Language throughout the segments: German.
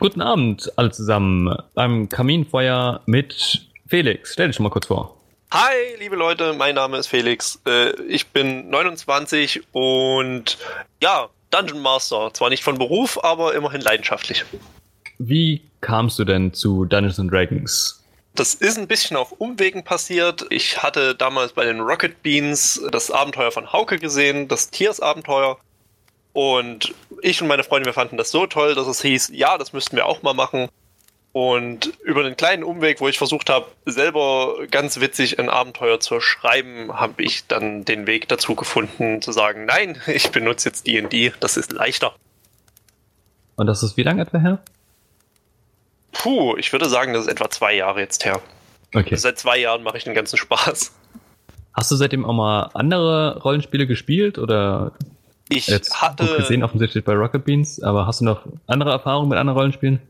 Guten Abend alle zusammen beim Kaminfeuer mit Felix. Stell dich schon mal kurz vor. Hi, liebe Leute, mein Name ist Felix. Äh, ich bin 29 und ja, Dungeon Master. Zwar nicht von Beruf, aber immerhin leidenschaftlich. Wie kamst du denn zu Dungeons and Dragons? Das ist ein bisschen auf Umwegen passiert. Ich hatte damals bei den Rocket Beans das Abenteuer von Hauke gesehen, das Tiers-Abenteuer. Und ich und meine Freunde, wir fanden das so toll, dass es hieß, ja, das müssten wir auch mal machen. Und über den kleinen Umweg, wo ich versucht habe, selber ganz witzig ein Abenteuer zu schreiben, habe ich dann den Weg dazu gefunden, zu sagen, nein, ich benutze jetzt D&D, das ist leichter. Und das ist wie lange etwa her? Puh, ich würde sagen, das ist etwa zwei Jahre jetzt her. Okay. Seit zwei Jahren mache ich den ganzen Spaß. Hast du seitdem auch mal andere Rollenspiele gespielt oder ich Jetzt hatte gesehen offensichtlich bei Rocket Beans, aber hast du noch andere Erfahrungen mit anderen Rollenspielen?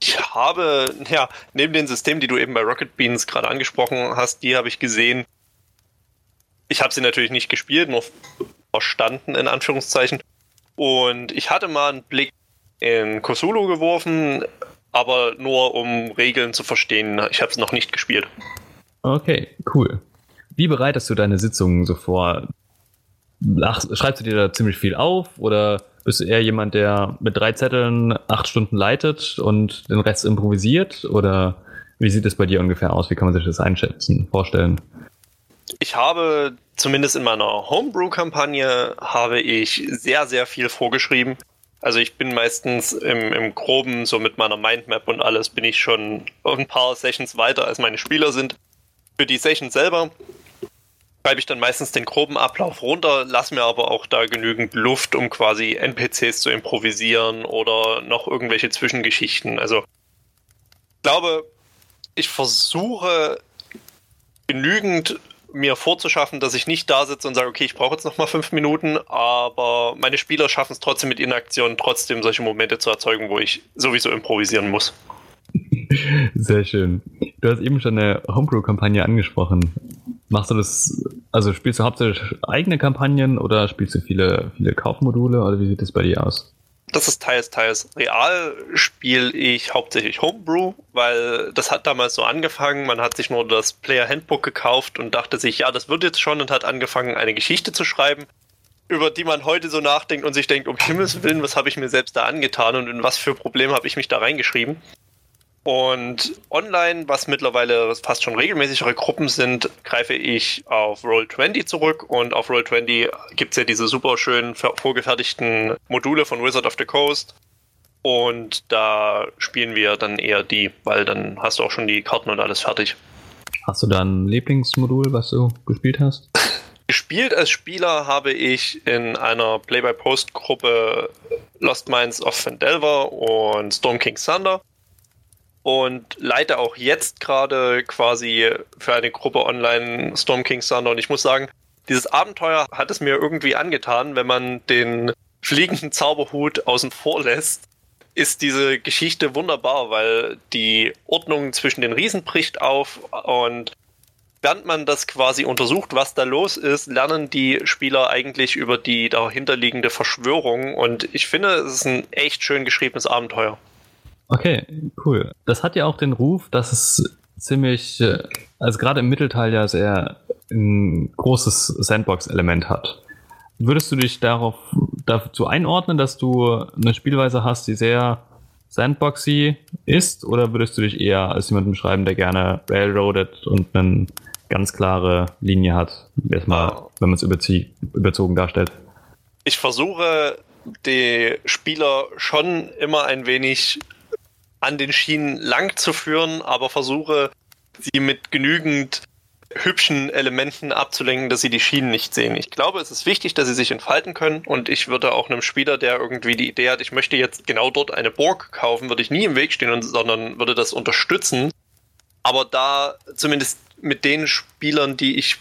Ich habe, ja, neben den Systemen, die du eben bei Rocket Beans gerade angesprochen hast, die habe ich gesehen. Ich habe sie natürlich nicht gespielt, nur verstanden, in Anführungszeichen. Und ich hatte mal einen Blick in Cthulhu geworfen, aber nur um Regeln zu verstehen. Ich habe es noch nicht gespielt. Okay, cool. Wie bereitest du deine Sitzungen so vor? Ach, schreibst du dir da ziemlich viel auf oder bist du eher jemand, der mit drei Zetteln acht Stunden leitet und den Rest improvisiert? Oder wie sieht es bei dir ungefähr aus? Wie kann man sich das einschätzen, vorstellen? Ich habe zumindest in meiner Homebrew-Kampagne habe ich sehr, sehr viel vorgeschrieben. Also ich bin meistens im, im Groben, so mit meiner Mindmap und alles, bin ich schon ein paar Sessions weiter, als meine Spieler sind. Für die Session selber schreibe ich dann meistens den groben Ablauf runter, lasse mir aber auch da genügend Luft, um quasi NPCs zu improvisieren oder noch irgendwelche Zwischengeschichten. Also ich glaube, ich versuche genügend mir vorzuschaffen, dass ich nicht da sitze und sage, okay, ich brauche jetzt noch mal fünf Minuten, aber meine Spieler schaffen es trotzdem mit ihren Aktionen trotzdem solche Momente zu erzeugen, wo ich sowieso improvisieren muss. Sehr schön. Du hast eben schon eine Homebrew-Kampagne angesprochen. Machst du das, also spielst du hauptsächlich eigene Kampagnen oder spielst du viele, viele Kaufmodule oder wie sieht das bei dir aus? Das ist teils, teils. Real spiele ich hauptsächlich Homebrew, weil das hat damals so angefangen. Man hat sich nur das Player Handbook gekauft und dachte sich, ja, das wird jetzt schon und hat angefangen, eine Geschichte zu schreiben, über die man heute so nachdenkt und sich denkt, um Himmels Willen, was habe ich mir selbst da angetan und in was für Probleme habe ich mich da reingeschrieben. Und online, was mittlerweile fast schon regelmäßigere Gruppen sind, greife ich auf Roll20 zurück. Und auf Roll20 gibt es ja diese super schön vorgefertigten Module von Wizard of the Coast. Und da spielen wir dann eher die, weil dann hast du auch schon die Karten und alles fertig. Hast du da ein Lieblingsmodul, was du gespielt hast? Gespielt als Spieler habe ich in einer Play-by-Post-Gruppe Lost Minds of Fandelver und Storm King Thunder und leite auch jetzt gerade quasi für eine Gruppe online Storm King Thunder. Und ich muss sagen, dieses Abenteuer hat es mir irgendwie angetan, wenn man den fliegenden Zauberhut außen vor lässt, ist diese Geschichte wunderbar, weil die Ordnung zwischen den Riesen bricht auf und während man das quasi untersucht, was da los ist, lernen die Spieler eigentlich über die dahinterliegende Verschwörung und ich finde, es ist ein echt schön geschriebenes Abenteuer. Okay, cool. Das hat ja auch den Ruf, dass es ziemlich, äh, also gerade im Mittelteil ja sehr ein großes Sandbox-Element hat. Würdest du dich darauf dazu einordnen, dass du eine Spielweise hast, die sehr sandboxy ist, oder würdest du dich eher als jemand beschreiben, der gerne railroadet und eine ganz klare Linie hat, erstmal, wenn man es überzogen darstellt? Ich versuche die Spieler schon immer ein wenig an den Schienen lang zu führen, aber versuche sie mit genügend hübschen Elementen abzulenken, dass sie die Schienen nicht sehen. Ich glaube, es ist wichtig, dass sie sich entfalten können und ich würde auch einem Spieler, der irgendwie die Idee hat, ich möchte jetzt genau dort eine Burg kaufen, würde ich nie im Weg stehen, sondern würde das unterstützen. Aber da zumindest mit den Spielern, die ich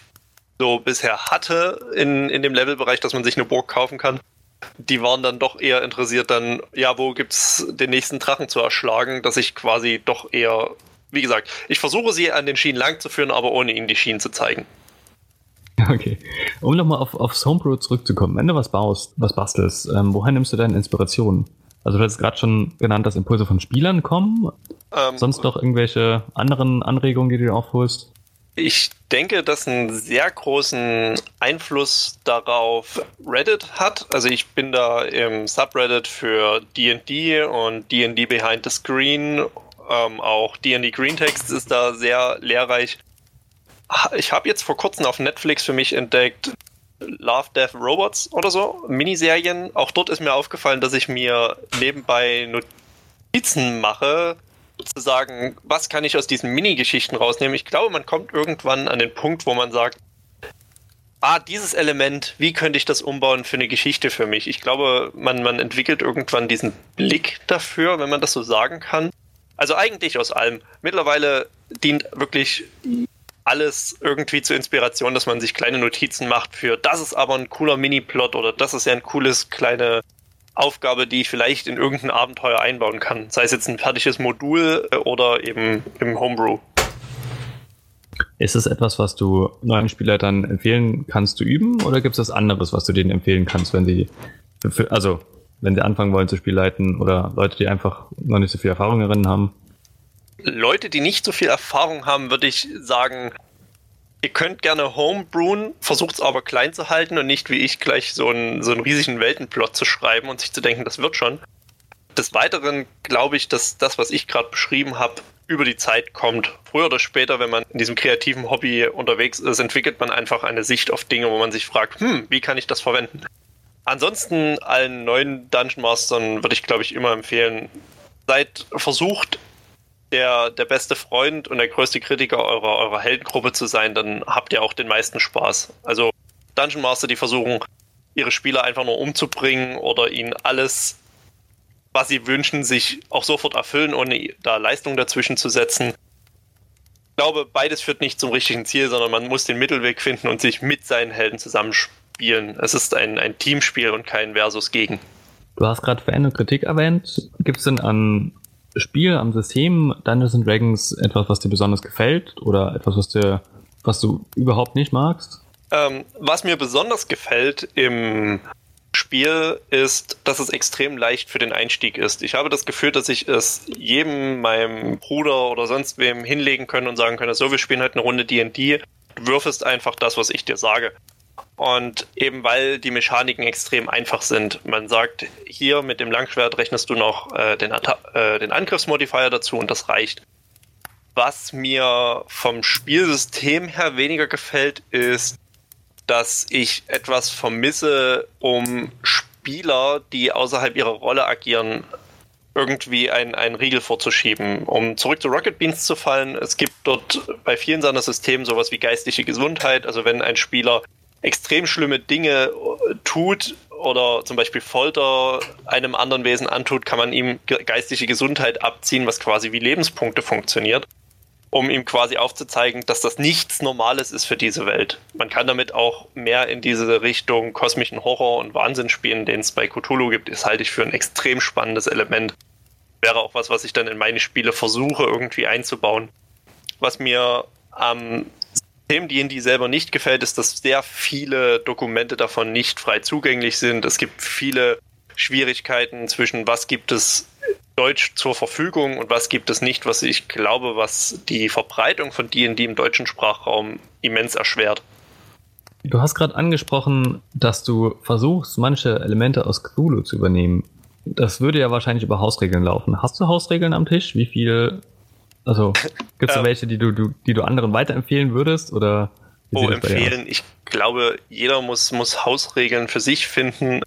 so bisher hatte in, in dem Levelbereich, dass man sich eine Burg kaufen kann, die waren dann doch eher interessiert, dann, ja, wo gibt's den nächsten Drachen zu erschlagen, dass ich quasi doch eher, wie gesagt, ich versuche sie an den Schienen lang zu führen, aber ohne ihnen die Schienen zu zeigen. Okay. Um nochmal auf, aufs Homebrew zurückzukommen, wenn du was baust, was bastelst, ähm, woher nimmst du deine Inspiration? Also du hast gerade schon genannt, dass Impulse von Spielern kommen. Ähm, Sonst noch irgendwelche anderen Anregungen, die du aufholst? Ich denke, dass einen sehr großen Einfluss darauf Reddit hat. Also ich bin da im Subreddit für D&D und D&D Behind the Screen. Ähm, auch D&D Green Text ist da sehr lehrreich. Ich habe jetzt vor kurzem auf Netflix für mich entdeckt Love, Death, Robots oder so, Miniserien. Auch dort ist mir aufgefallen, dass ich mir nebenbei Notizen mache, zu sagen, was kann ich aus diesen Mini-Geschichten rausnehmen. Ich glaube, man kommt irgendwann an den Punkt, wo man sagt, ah, dieses Element, wie könnte ich das umbauen für eine Geschichte für mich? Ich glaube, man, man entwickelt irgendwann diesen Blick dafür, wenn man das so sagen kann. Also eigentlich aus allem. Mittlerweile dient wirklich alles irgendwie zur Inspiration, dass man sich kleine Notizen macht für, das ist aber ein cooler Mini-Plot oder das ist ja ein cooles kleine Aufgabe, die ich vielleicht in irgendein Abenteuer einbauen kann. Sei es jetzt ein fertiges Modul äh, oder eben im Homebrew. Ist es etwas, was du neuen Spielleitern empfehlen kannst zu üben oder gibt es was anderes, was du denen empfehlen kannst, wenn sie, also wenn sie anfangen wollen zu Spielleiten oder Leute, die einfach noch nicht so viel Erfahrung darin haben? Leute, die nicht so viel Erfahrung haben, würde ich sagen, Ihr könnt gerne homebrewen, versucht es aber klein zu halten und nicht wie ich gleich so einen, so einen riesigen Weltenplot zu schreiben und sich zu denken, das wird schon. Des Weiteren glaube ich, dass das, was ich gerade beschrieben habe, über die Zeit kommt. Früher oder später, wenn man in diesem kreativen Hobby unterwegs ist, entwickelt man einfach eine Sicht auf Dinge, wo man sich fragt, hm, wie kann ich das verwenden? Ansonsten allen neuen Dungeon Mastern würde ich, glaube ich, immer empfehlen, seid versucht, der, der beste Freund und der größte Kritiker eurer, eurer Heldengruppe zu sein, dann habt ihr auch den meisten Spaß. Also Dungeon Master, die versuchen, ihre Spieler einfach nur umzubringen oder ihnen alles, was sie wünschen, sich auch sofort erfüllen, ohne da Leistung dazwischen zu setzen. Ich glaube, beides führt nicht zum richtigen Ziel, sondern man muss den Mittelweg finden und sich mit seinen Helden zusammenspielen. Es ist ein, ein Teamspiel und kein Versus gegen. Du hast gerade Fan und Kritik erwähnt. Gibt es denn an Spiel, am System Dungeons and Dragons etwas, was dir besonders gefällt oder etwas, was dir, was du überhaupt nicht magst? Ähm, was mir besonders gefällt im Spiel ist, dass es extrem leicht für den Einstieg ist. Ich habe das Gefühl, dass ich es jedem, meinem Bruder oder sonst wem hinlegen können und sagen können, so, wir spielen halt eine Runde D&D. Du würfest einfach das, was ich dir sage. Und eben weil die Mechaniken extrem einfach sind. Man sagt, hier mit dem Langschwert rechnest du noch äh, den, äh, den Angriffsmodifier dazu und das reicht. Was mir vom Spielsystem her weniger gefällt, ist, dass ich etwas vermisse, um Spieler, die außerhalb ihrer Rolle agieren, irgendwie einen, Riegel vorzuschieben. Um zurück zu Rocket Beans zu fallen, es gibt dort bei vielen seiner Systemen sowas wie geistige Gesundheit. Also wenn ein Spieler extrem schlimme Dinge äh, tut oder zum Beispiel Folter einem anderen Wesen antut, kann man ihm geistige Gesundheit abziehen, was quasi wie Lebenspunkte funktioniert, um ihm quasi aufzuzeigen, dass das nichts Normales ist für diese Welt. Man kann damit auch mehr in diese Richtung kosmischen Horror und Wahnsinn spielen, den es bei Cthulhu gibt. Das halte ich für ein extrem spannendes Element. Wäre auch was, was ich dann in meine Spiele versuche irgendwie einzubauen. Was mir am Themen, die D&D selber nicht gefällt, ist, dass sehr viele Dokumente davon nicht frei zugänglich sind. Es gibt viele Schwierigkeiten zwischen was gibt es Deutsch zur Verfügung und was gibt es nicht, was ich glaube, was die Verbreitung von D&D im deutschen Sprachraum immens erschwert. Du hast gerade angesprochen, dass du versuchst, manche Elemente aus Cthulhu zu übernehmen. Das würde ja wahrscheinlich über Hausregeln laufen. Hast du Hausregeln am Tisch? Wie viel also gibt es ähm, welche, die du, du, die du anderen weiterempfehlen würdest? Oder oh, empfehlen. Ich glaube, jeder muss, muss Hausregeln für sich finden.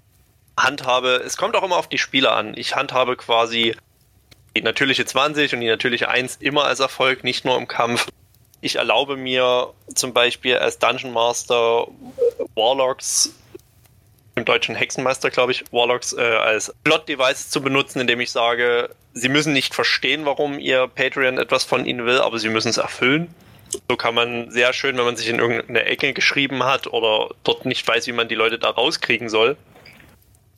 Handhabe, es kommt auch immer auf die Spieler an. Ich handhabe quasi die natürliche 20 und die natürliche 1 immer als Erfolg, nicht nur im Kampf. Ich erlaube mir zum Beispiel als Dungeon Master Warlocks im deutschen Hexenmeister, glaube ich, Warlocks äh, als Plot-Device zu benutzen, indem ich sage, sie müssen nicht verstehen, warum ihr Patreon etwas von ihnen will, aber sie müssen es erfüllen. So kann man sehr schön, wenn man sich in irgendeine Ecke geschrieben hat oder dort nicht weiß, wie man die Leute da rauskriegen soll,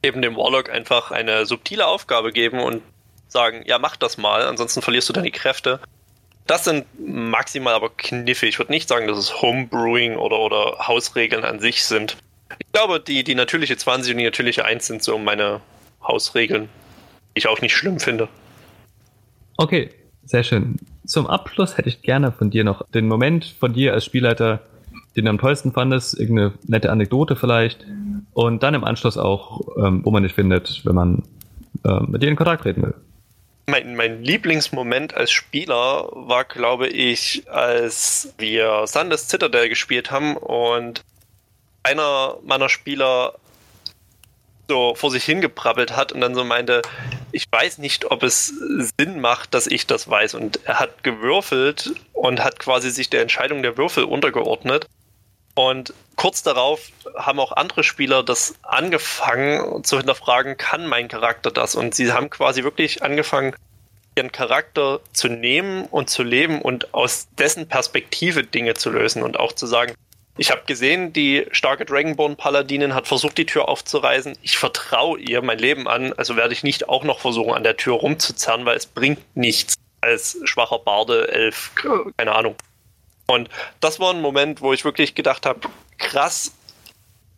eben dem Warlock einfach eine subtile Aufgabe geben und sagen, ja, mach das mal, ansonsten verlierst du deine Kräfte. Das sind maximal aber Kniffe. Ich würde nicht sagen, dass es Homebrewing oder, oder Hausregeln an sich sind. Ich glaube, die, die natürliche 20 und die natürliche 1 sind so meine Hausregeln. ich auch nicht schlimm finde. Okay, sehr schön. Zum Abschluss hätte ich gerne von dir noch den Moment von dir als Spielleiter, den du am tollsten fandest, irgendeine nette Anekdote vielleicht. Und dann im Anschluss auch, ähm, wo man dich findet, wenn man äh, mit dir in Kontakt treten will. Mein, mein Lieblingsmoment als Spieler war, glaube ich, als wir Sanders Citadel gespielt haben und einer meiner Spieler so vor sich hingeprabbelt hat und dann so meinte, ich weiß nicht, ob es Sinn macht, dass ich das weiß. Und er hat gewürfelt und hat quasi sich der Entscheidung der Würfel untergeordnet. Und kurz darauf haben auch andere Spieler das angefangen zu hinterfragen, kann mein Charakter das? Und sie haben quasi wirklich angefangen, ihren Charakter zu nehmen und zu leben und aus dessen Perspektive Dinge zu lösen und auch zu sagen, ich habe gesehen, die starke Dragonborn-Paladinin hat versucht, die Tür aufzureißen. Ich vertraue ihr mein Leben an, also werde ich nicht auch noch versuchen, an der Tür rumzuzerren, weil es bringt nichts als schwacher Barde, Elf, keine Ahnung. Und das war ein Moment, wo ich wirklich gedacht habe, krass,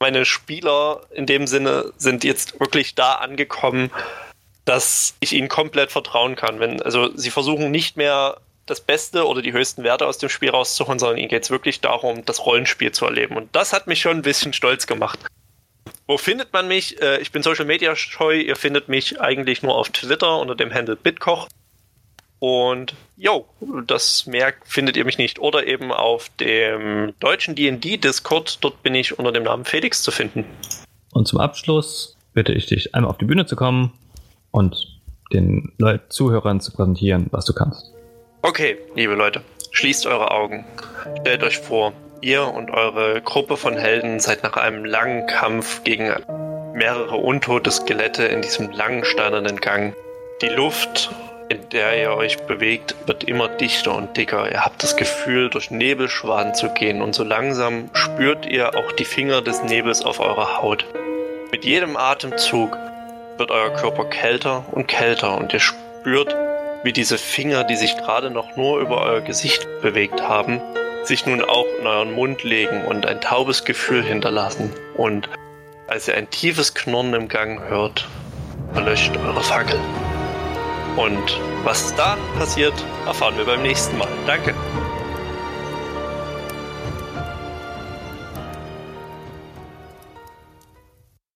meine Spieler in dem Sinne sind jetzt wirklich da angekommen, dass ich ihnen komplett vertrauen kann. Wenn, also sie versuchen nicht mehr das Beste oder die höchsten Werte aus dem Spiel rauszuholen, sondern ihnen geht es wirklich darum, das Rollenspiel zu erleben. Und das hat mich schon ein bisschen stolz gemacht. Wo findet man mich? Äh, ich bin Social Media scheu. Ihr findet mich eigentlich nur auf Twitter unter dem Handle Bitkoch. Und jo, das mehr findet ihr mich nicht. Oder eben auf dem deutschen DD Discord. Dort bin ich unter dem Namen Felix zu finden. Und zum Abschluss bitte ich dich, einmal auf die Bühne zu kommen und den Zuhörern zu präsentieren, was du kannst. Okay, liebe Leute, schließt eure Augen. Stellt euch vor, ihr und eure Gruppe von Helden seid nach einem langen Kampf gegen mehrere untote Skelette in diesem langen steinernen Gang. Die Luft, in der ihr euch bewegt, wird immer dichter und dicker. Ihr habt das Gefühl, durch Nebelschwaden zu gehen und so langsam spürt ihr auch die Finger des Nebels auf eurer Haut. Mit jedem Atemzug wird euer Körper kälter und kälter und ihr spürt, wie diese Finger, die sich gerade noch nur über euer Gesicht bewegt haben, sich nun auch in euren Mund legen und ein taubes Gefühl hinterlassen. Und als ihr ein tiefes Knurren im Gang hört, verlöscht eure Fackel. Und was dann passiert, erfahren wir beim nächsten Mal. Danke.